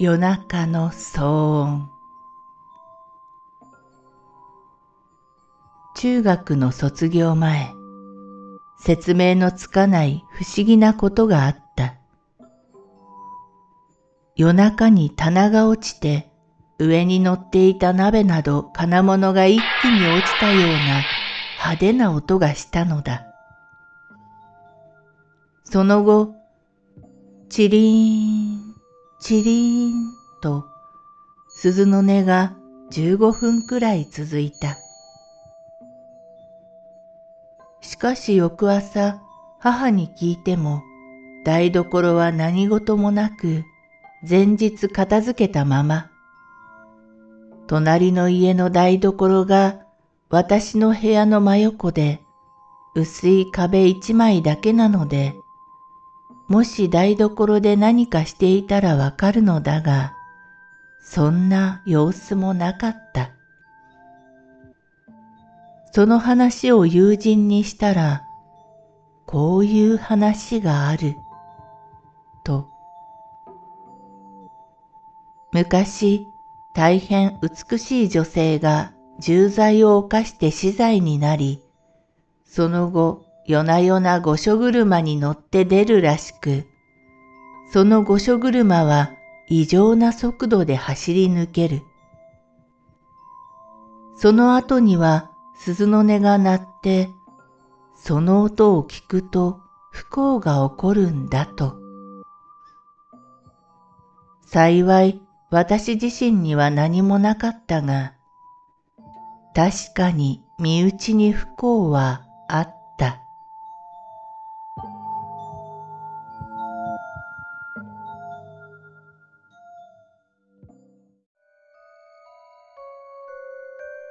夜中の騒音。中学の卒業前説明のつかない不思議なことがあった。夜中に棚が落ちて上に乗っていた鍋など金物が一気に落ちたような派手な音がしたのだ。その後チリーン。チリーンと鈴の音が15分くらい続いた。しかし翌朝母に聞いても台所は何事もなく前日片付けたまま。隣の家の台所が私の部屋の真横で薄い壁一枚だけなのでもし台所で何かしていたらわかるのだが、そんな様子もなかった。その話を友人にしたら、こういう話がある、と。昔、大変美しい女性が重罪を犯して死罪になり、その後夜な夜な御所車に乗って出るらしく、その御所車は異常な速度で走り抜ける。その後には鈴の音が鳴って、その音を聞くと不幸が起こるんだと。幸い私自身には何もなかったが、確かに身内に不幸はあった。